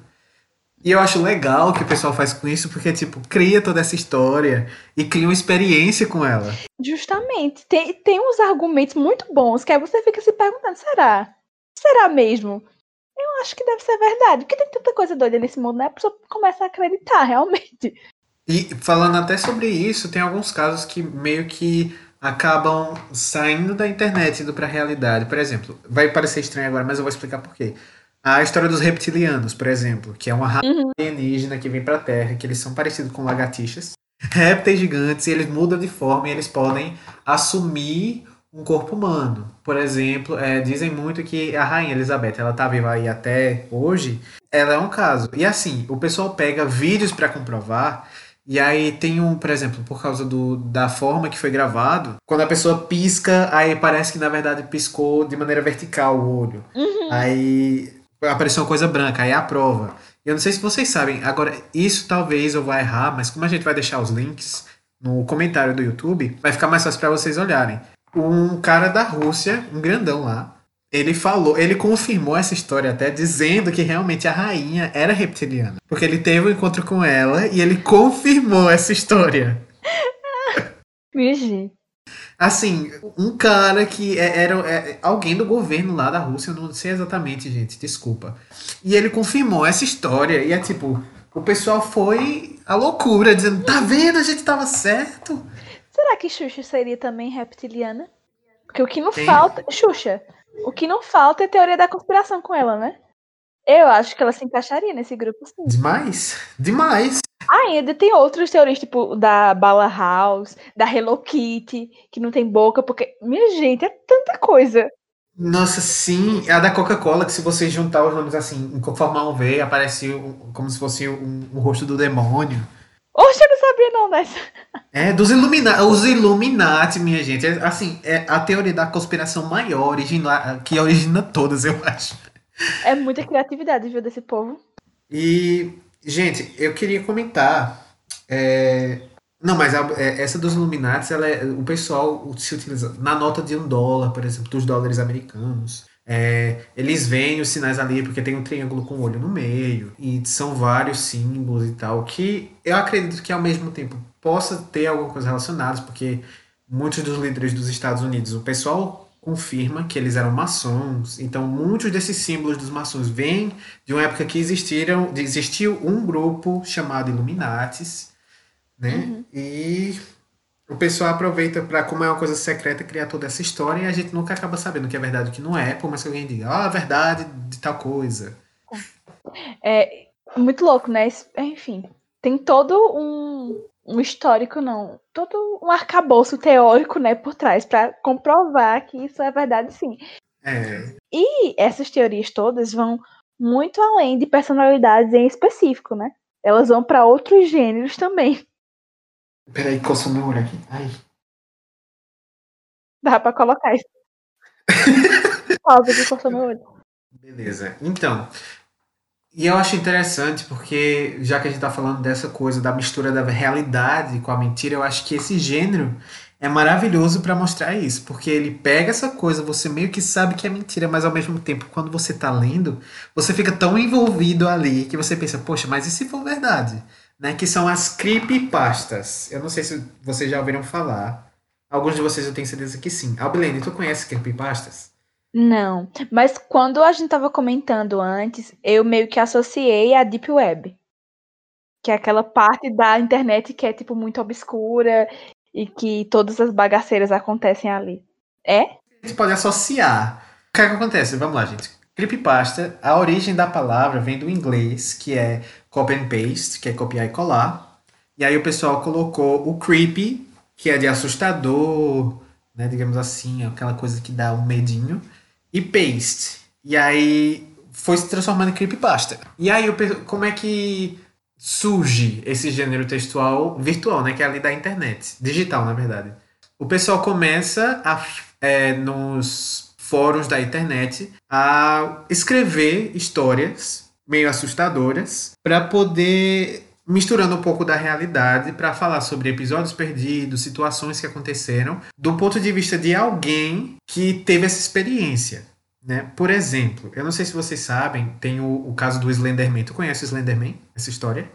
E eu acho legal que o pessoal faz com isso, porque, tipo, cria toda essa história e cria uma experiência com ela. Justamente. Tem, tem uns argumentos muito bons que aí você fica se perguntando, será? Será mesmo? Eu acho que deve ser verdade. Porque tem tanta coisa doida nesse mundo, né? A pessoa começa a acreditar, (laughs) realmente. E falando até sobre isso, tem alguns casos que meio que acabam saindo da internet indo pra realidade. Por exemplo, vai parecer estranho agora, mas eu vou explicar por quê. A história dos reptilianos, por exemplo, que é uma raça Uhum. alienígena que vem pra Terra, que eles são parecidos com lagartixas. (laughs) Répteis gigantes, e eles mudam de forma e eles podem assumir um corpo humano. Por exemplo, é, dizem muito que a rainha Elizabeth, ela tá viva aí até hoje, ela é um caso. E assim, o pessoal pega vídeos pra comprovar, e aí tem um, por exemplo, por causa do, da forma que foi gravado, quando a pessoa pisca, aí parece que na verdade piscou de maneira vertical o olho. Aí apareceu uma coisa branca, aí é a prova. Eu não sei se vocês sabem, agora isso talvez eu vá errar, mas como a gente vai deixar os links no comentário do YouTube, vai ficar mais fácil para vocês olharem. Um cara da Rússia, um grandão lá, ele falou, ele confirmou essa história até dizendo que realmente a rainha era reptiliana, porque ele teve um encontro com ela e ele confirmou essa história. (laughs) Vixe. Assim, um cara que é- era é, alguém do governo lá da Rússia, eu não sei exatamente, gente, desculpa. E ele confirmou essa história e é tipo, o pessoal foi a loucura, dizendo, tá vendo, a gente tava certo. Será que Xuxa seria também reptiliana? Porque o que não Quem? falta. Xuxa. O que não falta é teoria da conspiração com ela, né? Eu acho que ela se encaixaria nesse grupo, sim. Demais, demais. Ainda tem outras teorias, tipo da Bala House, da Hello Kitty, que não tem boca, porque. Minha gente, é tanta coisa. Nossa, sim, a da Coca-Cola, que se você juntar os nomes assim, em formar um V, aparece como se fosse um, um rosto do demônio. Oxe, eu não sabia não dessa. É, dos Illuminati, os Illuminati, minha gente. É, assim, é a teoria da conspiração maior, origina, que origina todas, eu acho. É muita criatividade, viu, desse povo. E, gente, eu queria comentar. é, Não, mas a- é, essa dos Illuminati, ela é- o pessoal se utiliza na nota de um dólar, por exemplo, dos dólares americanos. É, eles veem os sinais ali porque tem um triângulo com o olho no meio e são vários símbolos e tal que eu acredito que ao mesmo tempo possa ter alguma coisa relacionada porque muitos dos líderes dos Estados Unidos o pessoal confirma que eles eram maçons então muitos desses símbolos dos maçons vêm de uma época que existiram existiu um grupo chamado Illuminatis né? E o pessoal aproveita para, como é uma coisa secreta, criar toda essa história e a gente nunca acaba sabendo o que é verdade e o que não é, por mais que alguém diga, ah, a verdade de tal coisa. (laughs) É muito louco, né? Enfim, tem todo um, um histórico, não, todo um arcabouço teórico, né, por trás, pra comprovar que isso é verdade, sim. É, E essas teorias todas vão muito além de personalidades em específico, né? Elas vão pra outros gêneros também. Peraí, coçou meu olho aqui. Ai. Dá pra colocar isso. Pausa que cortou meu olho. Beleza. Então, e eu acho interessante porque, já que a gente tá falando dessa coisa da mistura da realidade com a mentira, eu acho que esse gênero é maravilhoso para mostrar isso, porque ele pega essa coisa, você meio que sabe que é mentira, mas ao mesmo tempo, quando você tá lendo, você fica tão envolvido ali que você pensa, poxa, mas e se for verdade? Né? Que são as creepypastas. Eu não sei se vocês já ouviram falar. Alguns de vocês eu tenho certeza que sim. Albilene, tu conhece creepypastas? Não, mas quando a gente tava comentando antes, eu meio que associei a Deep Web. Que é aquela parte da internet que é, tipo, muito obscura e que todas as bagaceiras acontecem ali. É? a gente pode associar. O que, é que acontece? Vamos lá, gente. Creepypasta, a origem da palavra vem do inglês, que é copy and paste, que é copiar e colar. E aí o pessoal colocou o creepy, que é de assustador, né, digamos assim, aquela coisa que dá um medinho, e paste. E aí foi se transformando em creepypasta. E aí como é que surge esse gênero textual virtual, né, que é ali da internet, digital, na verdade. O pessoal começa a, é, nos fóruns da internet a escrever histórias meio assustadoras para poder misturando um pouco da realidade para falar sobre episódios perdidos, situações que aconteceram, do ponto de vista de alguém que teve essa experiência. Né? Por exemplo, eu não sei se vocês sabem, tem o, o caso do Slenderman. Tu conhece o Slenderman? Essa história?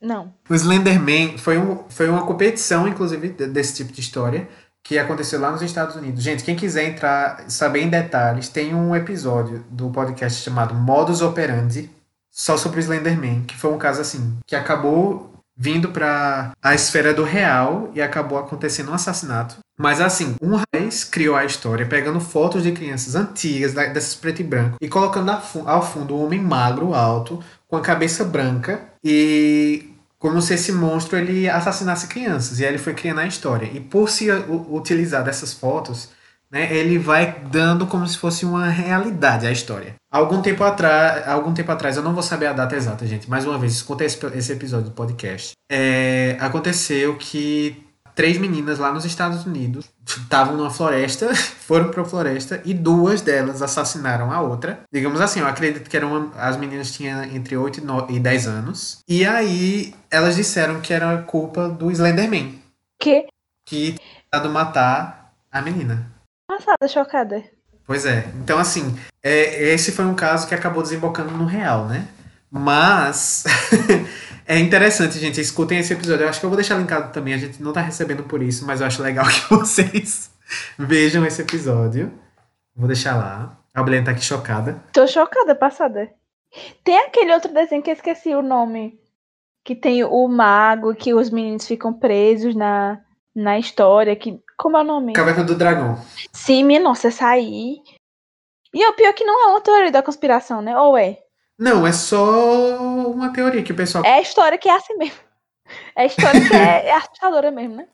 Não. O Slenderman foi, um, foi uma competição, inclusive, desse tipo de história, que aconteceu lá nos Estados Unidos. Gente, quem quiser entrar, saber em detalhes, tem um episódio do podcast chamado Modus Operandi, só sobre o Slenderman, que foi um caso assim, que acabou vindo para a esfera do real e acabou acontecendo um assassinato. Mas assim, um rapaz criou a história pegando fotos de crianças antigas, dessas preto e branco, e colocando ao fundo um homem magro, alto, com a cabeça branca e como se esse monstro ele assassinasse crianças. E aí ele foi criando a história. E por se utilizar dessas fotos, né, ele vai dando como se fosse uma realidade a história. Algum tempo atrás, algum tempo atrás, eu não vou saber a data exata, gente. Mais uma vez, escuta esse, esse episódio do podcast. É, aconteceu que três meninas lá nos Estados Unidos estavam numa floresta, (laughs) foram para a floresta e duas delas assassinaram a outra. Digamos assim, eu acredito que eram as meninas tinham entre 8 e, 9, e 10 anos. E aí elas disseram que era culpa do Slenderman. Que? Que tentado matar a menina. Passada, chocada. Pois é. Então, assim, é, esse foi um caso que acabou desembocando no real, né? Mas (laughs) é interessante, gente. Escutem esse episódio. Eu acho que eu vou deixar linkado também. A gente não tá recebendo por isso, mas eu acho legal (laughs) que vocês vejam esse episódio. Vou deixar lá. A Belen tá aqui chocada. Tô chocada, passada. Tem aquele outro desenho que eu esqueci o nome. Que tem o mago, que os meninos ficam presos na, na história. Que como é o nome? Caverna do Dragão. Sim, minha nossa, essa aí. E o pior é que não é uma teoria da conspiração, né? Ou é? Não, é só uma teoria que o pessoal. É a história que é assim mesmo. É a história que é, é assustadora mesmo, né?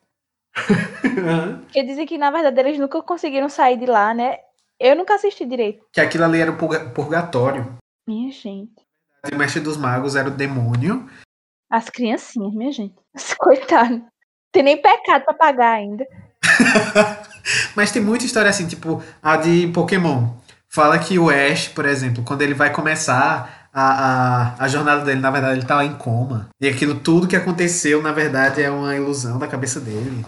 (laughs) Porque dizem que, na verdade, eles nunca conseguiram sair de lá, né? Eu nunca assisti direito. Que aquilo ali era o purgatório. Minha gente. O mestre dos magos era o demônio. As criancinhas, minha gente. (laughs) Coitado. Tem nem pecado pra pagar ainda. (laughs) Mas tem muita história assim, tipo a de Pokémon. Fala que o Ash, por exemplo, quando ele vai começar a, a, a jornada dele, na verdade, ele tá em coma. E aquilo tudo que aconteceu, na verdade, é uma ilusão da cabeça dele.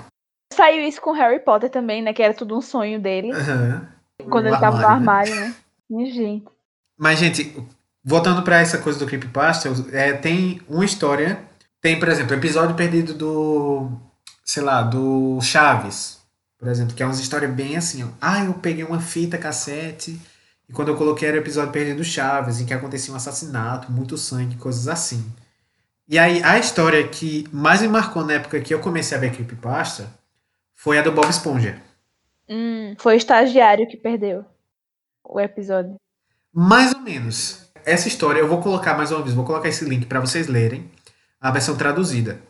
Saiu isso com Harry Potter também, né? Que era tudo um sonho dele. Uhum. Quando o ele armário, tava no armário, né? né? Gente. Mas, gente, voltando para essa coisa do Creepypasta, é, tem uma história. Tem, por exemplo, o episódio perdido do. Sei lá, do Chaves por exemplo, que é uma história bem assim, ó. Ah, eu peguei uma fita cassete e quando eu coloquei era o episódio Perdido Chaves, em que acontecia um assassinato, muito sangue, coisas assim. E aí, a história que mais me marcou na época que eu comecei a ver Creepypasta foi a do Bob Esponja. Hum, foi o estagiário que perdeu o episódio. Mais ou menos. Essa história, eu vou colocar mais uma vez, vou colocar esse link para vocês lerem, a versão traduzida.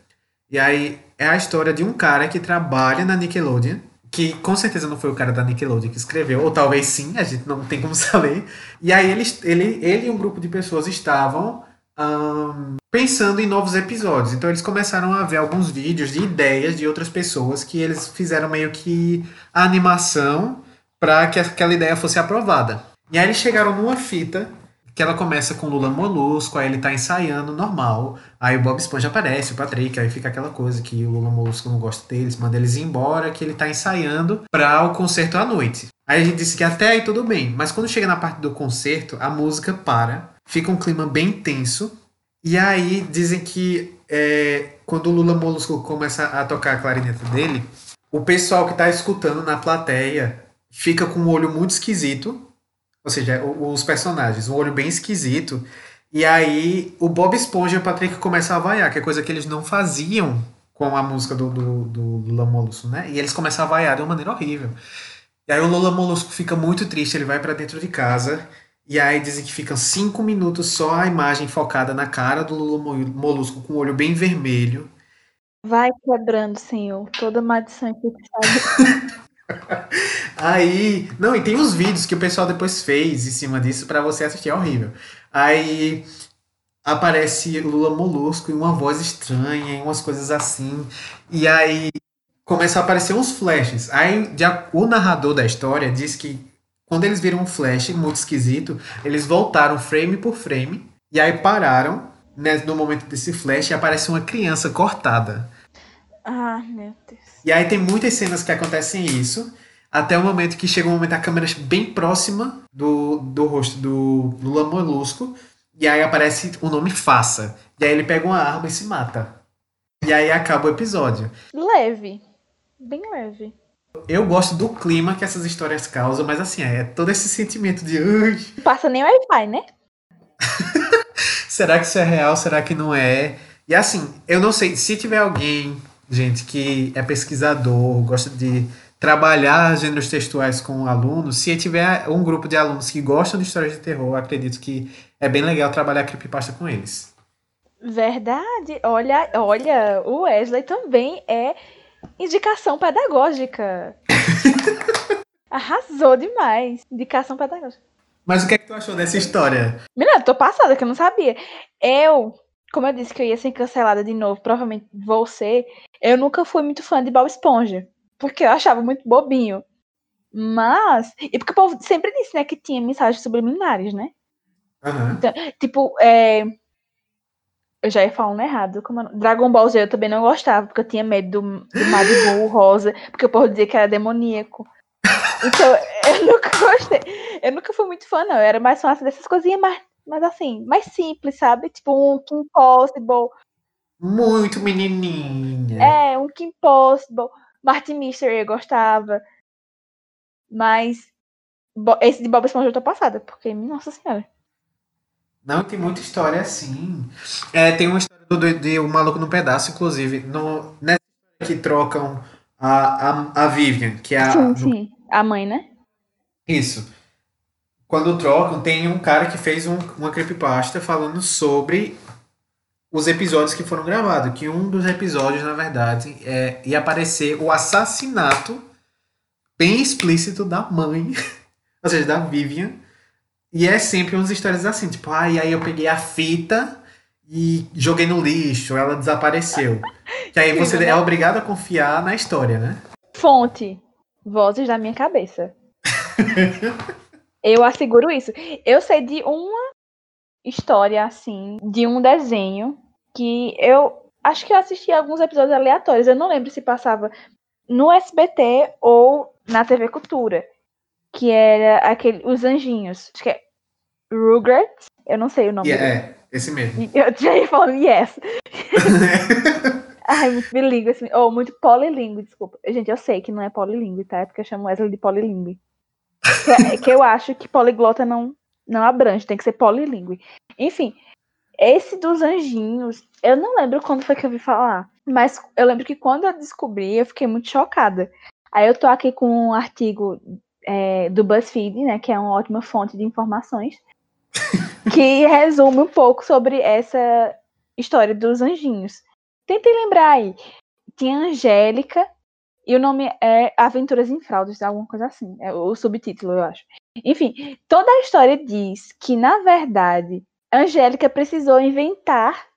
E aí, é a história de um cara que trabalha na Nickelodeon que com certeza não foi o cara da Nickelodeon que escreveu, ou talvez sim, a gente não tem como (laughs) saber. E aí ele, ele, ele e um grupo de pessoas estavam um, pensando em novos episódios. Então eles começaram a ver alguns vídeos de ideias de outras pessoas que eles fizeram meio que a animação para que aquela ideia fosse aprovada. E aí eles chegaram numa fita que ela começa com Lula Molusco, aí ele tá ensaiando normal, aí o Bob Esponja aparece, o Patrick, aí fica aquela coisa que o Lula Molusco não gosta deles, manda eles embora, que ele tá ensaiando para o concerto à noite. Aí a gente disse que até aí tudo bem, mas quando chega na parte do concerto, a música para, fica um clima bem tenso, e aí dizem que é, quando o Lula Molusco começa a tocar a clarineta dele, o pessoal que tá escutando na plateia fica com um olho muito esquisito, ou seja, os personagens, um olho bem esquisito. E aí o Bob Esponja e o Patrick começam a vaiar, que é coisa que eles não faziam com a música do, do, do Lula Molusco, né? E eles começam a vaiar de uma maneira horrível. E aí o Lula Molusco fica muito triste, ele vai para dentro de casa. E aí dizem que ficam cinco minutos só a imagem focada na cara do Lula Molusco com o olho bem vermelho. Vai quebrando, senhor, toda maldição que sabe. (laughs) Aí, não, e tem os vídeos que o pessoal depois fez em cima disso para você assistir, é horrível. Aí aparece Lula Molusco e uma voz estranha e umas coisas assim. E aí começa a aparecer uns flashes. Aí já, o narrador da história diz que quando eles viram um flash muito esquisito, eles voltaram frame por frame e aí pararam né, no momento desse flash e aparece uma criança cortada. Ah, meu Deus. E aí tem muitas cenas que acontecem isso. até o momento que chega um momento a câmera bem próxima do, do rosto do Lula Molusco, e aí aparece o nome Faça. E aí ele pega uma arma e se mata. E aí acaba o episódio. Leve. Bem leve. Eu gosto do clima que essas histórias causam, mas assim, é todo esse sentimento de. Não passa nem Wi-Fi, né? (laughs) Será que isso é real? Será que não é? E assim, eu não sei, se tiver alguém, gente, que é pesquisador, gosta de trabalhar gêneros textuais com alunos, se tiver um grupo de alunos que gostam de histórias de terror, acredito que é bem legal trabalhar creepypasta com eles. Verdade. Olha, olha, o Wesley também é indicação pedagógica. (laughs) Arrasou demais. Indicação pedagógica. Mas o que é que tu achou dessa história? Menina, tô passada que eu não sabia. Eu, como eu disse que eu ia ser cancelada de novo, provavelmente vou ser, eu nunca fui muito fã de Bob Esponja. Porque eu achava muito bobinho. Mas. E porque o povo sempre disse, né, que tinha mensagens subliminares, né? Uhum. Então, tipo, é... eu já ia falando errado. Como... Dragon Ball Z eu também não gostava, porque eu tinha medo do, do Majin rosa, porque o povo dizia que era demoníaco. Então, (laughs) eu nunca gostei. Eu nunca fui muito fã, não. Eu era mais fácil dessas coisinhas, mas, mas assim, mais simples, sabe? Tipo um Kim Possible. Muito menininha. É, um Kim Possible. Martin Mystery eu gostava. Mas esse de Bob Esponja eu tô passada, porque, nossa senhora. Não, tem muita história assim. É, tem uma história do, de O Maluco no Pedaço, inclusive. No, nessa história que trocam a, a, a Vivian, que é a. Sim, sim. A mãe, né? Isso. Quando trocam, tem um cara que fez um, uma creepypasta falando sobre os episódios que foram gravados. Que um dos episódios, na verdade, é, ia aparecer o assassinato bem explícito da mãe, (laughs) ou seja, da Vivian. E é sempre umas histórias assim, tipo, ah, e aí eu peguei a fita e joguei no lixo, ela desapareceu. que aí você é obrigado a confiar na história, né? Fonte. Vozes da minha cabeça. (laughs) eu asseguro isso. Eu sei de uma história assim, de um desenho que eu acho que eu assisti alguns episódios aleatórios. Eu não lembro se passava no SBT ou na TV Cultura, que era aquele os anjinhos. Acho que é Rugrats. Eu não sei o nome. Yeah, é, esse mesmo. (laughs) Eu já ia falando yes. (laughs) Ai, muito bilíngue, assim. Ou oh, muito polilingue, desculpa. Gente, eu sei que não é polilingue, tá? É porque eu chamo Wesley de polilingue. Que, é, que eu acho que poliglota não, não abrange, tem que ser polilingue. Enfim, esse dos anjinhos, eu não lembro quando foi que eu vi falar. Mas eu lembro que quando eu descobri, eu fiquei muito chocada. Aí eu tô aqui com um artigo é, do BuzzFeed, né? Que é uma ótima fonte de informações. (laughs) que resume um pouco sobre essa história dos anjinhos. Tentem lembrar aí. Tinha Angélica e o nome é Aventuras em Fraudes, alguma coisa assim. É o subtítulo, eu acho. Enfim, toda a história diz que, na verdade, Angélica precisou inventar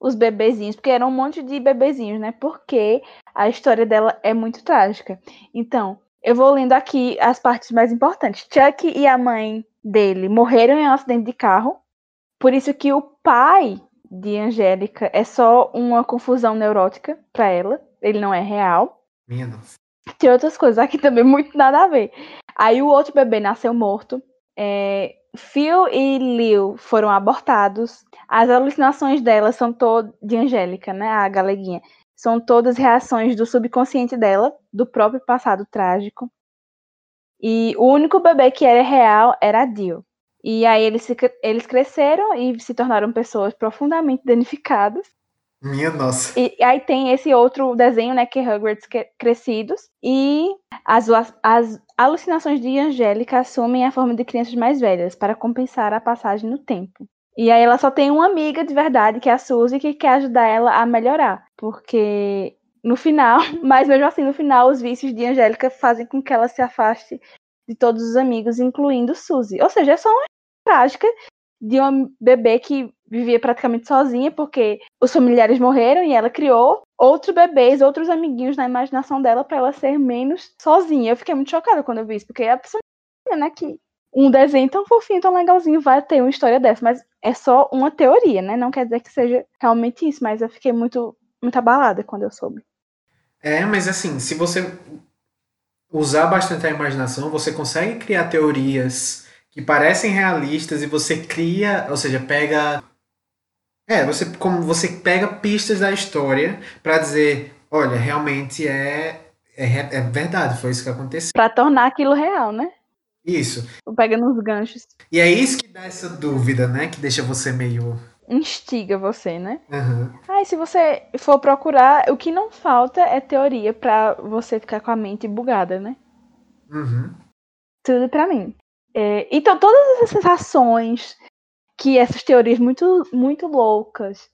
os bebezinhos, porque eram um monte de bebezinhos, né? Porque a história dela é muito trágica. Então, eu vou lendo aqui as partes mais importantes. Chuck e a mãe dele morreram em um acidente de carro. Por isso que o pai de Angélica é só uma confusão neurótica para ela. Ele não é real. Nossa. Tem outras coisas aqui também muito nada a ver. Aí o outro bebê nasceu morto. É, Phil e Lil foram abortados. As alucinações dela são todas de Angélica, né? A galeguinha. São todas reações do subconsciente dela, do próprio passado trágico. E o único bebê que era real era a Dio. E aí eles, se, eles cresceram e se tornaram pessoas profundamente danificadas. Minha nossa. E aí tem esse outro desenho, né, que é Hogwarts crescidos. E as, as alucinações de Angélica assumem a forma de crianças mais velhas para compensar a passagem no tempo. E aí ela só tem uma amiga de verdade, que é a Suzy, que quer ajudar ela a melhorar. Porque no final, (laughs) mas mesmo assim, no final, os vícios de Angélica fazem com que ela se afaste de todos os amigos, incluindo Suzy. Ou seja, é só uma trágica de uma bebê que vivia praticamente sozinha, porque os familiares morreram e ela criou outros bebês, outros amiguinhos na imaginação dela para ela ser menos sozinha. Eu fiquei muito chocada quando eu vi isso, porque a pessoa né, que um desenho tão fofinho, tão legalzinho vai ter uma história dessa, mas é só uma teoria, né? Não quer dizer que seja realmente isso, mas eu fiquei muito muito abalada quando eu soube. É, mas assim, se você usar bastante a imaginação, você consegue criar teorias que parecem realistas e você cria, ou seja, pega é, você como você pega pistas da história para dizer, olha, realmente é, é é verdade, foi isso que aconteceu. Para tornar aquilo real, né? Isso. Pega nos ganchos. E é isso que dá essa dúvida, né? Que deixa você meio instiga você, né? Uhum. Aí, se você for procurar, o que não falta é teoria para você ficar com a mente bugada, né? Uhum. Tudo para mim. É, então, todas essas sensações que essas teorias muito, muito loucas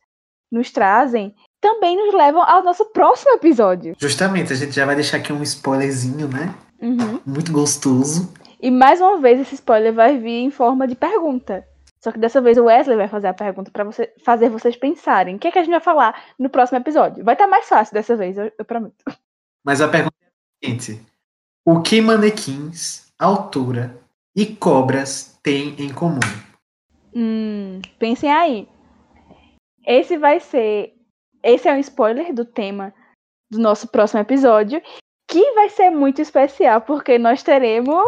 nos trazem também nos levam ao nosso próximo episódio. Justamente, a gente já vai deixar aqui um spoilerzinho, né? Uhum. Muito gostoso. E mais uma vez, esse spoiler vai vir em forma de pergunta. Só que dessa vez o Wesley vai fazer a pergunta para você, fazer vocês pensarem. O que, é que a gente vai falar no próximo episódio? Vai estar tá mais fácil dessa vez, eu, eu prometo. Mas a pergunta é a seguinte: O que manequins, altura e cobras têm em comum? Hum, pensem aí. Esse vai ser. Esse é um spoiler do tema do nosso próximo episódio, que vai ser muito especial, porque nós teremos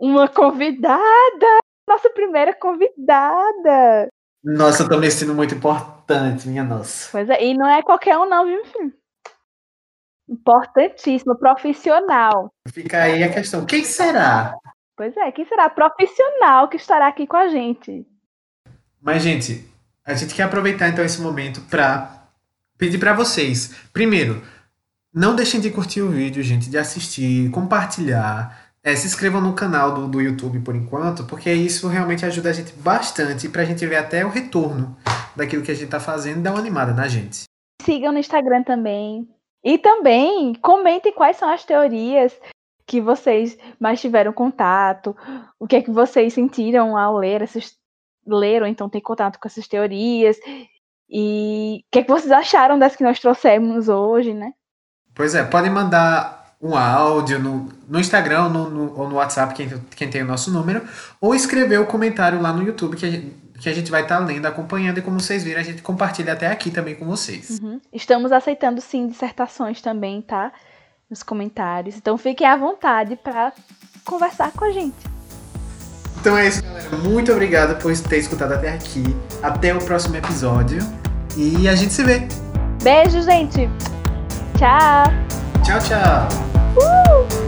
uma convidada nossa primeira convidada. Nossa, eu tô me sentindo muito importante, minha nossa. Pois é, e não é qualquer um não, viu, enfim. Importantíssimo, profissional. Fica aí a questão, quem será? Pois é, quem será profissional que estará aqui com a gente? Mas, gente, a gente quer aproveitar então esse momento para pedir para vocês, primeiro, não deixem de curtir o vídeo, gente, de assistir, compartilhar, é, se inscrevam no canal do, do YouTube por enquanto, porque isso realmente ajuda a gente bastante para a gente ver até o retorno daquilo que a gente está fazendo e dar uma animada na gente. Sigam no Instagram também. E também comentem quais são as teorias que vocês mais tiveram contato, o que é que vocês sentiram ao ler essas leram, então tem contato com essas teorias e o que é que vocês acharam das que nós trouxemos hoje, né? Pois é, podem mandar um áudio no, no Instagram no, no, ou no WhatsApp, quem, quem tem o nosso número, ou escrever o comentário lá no YouTube que a gente, que a gente vai estar tá lendo, acompanhando, e como vocês viram, a gente compartilha até aqui também com vocês. Uhum. Estamos aceitando sim dissertações também, tá? Nos comentários. Então fiquem à vontade para conversar com a gente. Então é isso, galera. Muito obrigado por ter escutado até aqui. Até o próximo episódio. E a gente se vê. Beijo, gente. Tchau. Tchau, tchau. Uh!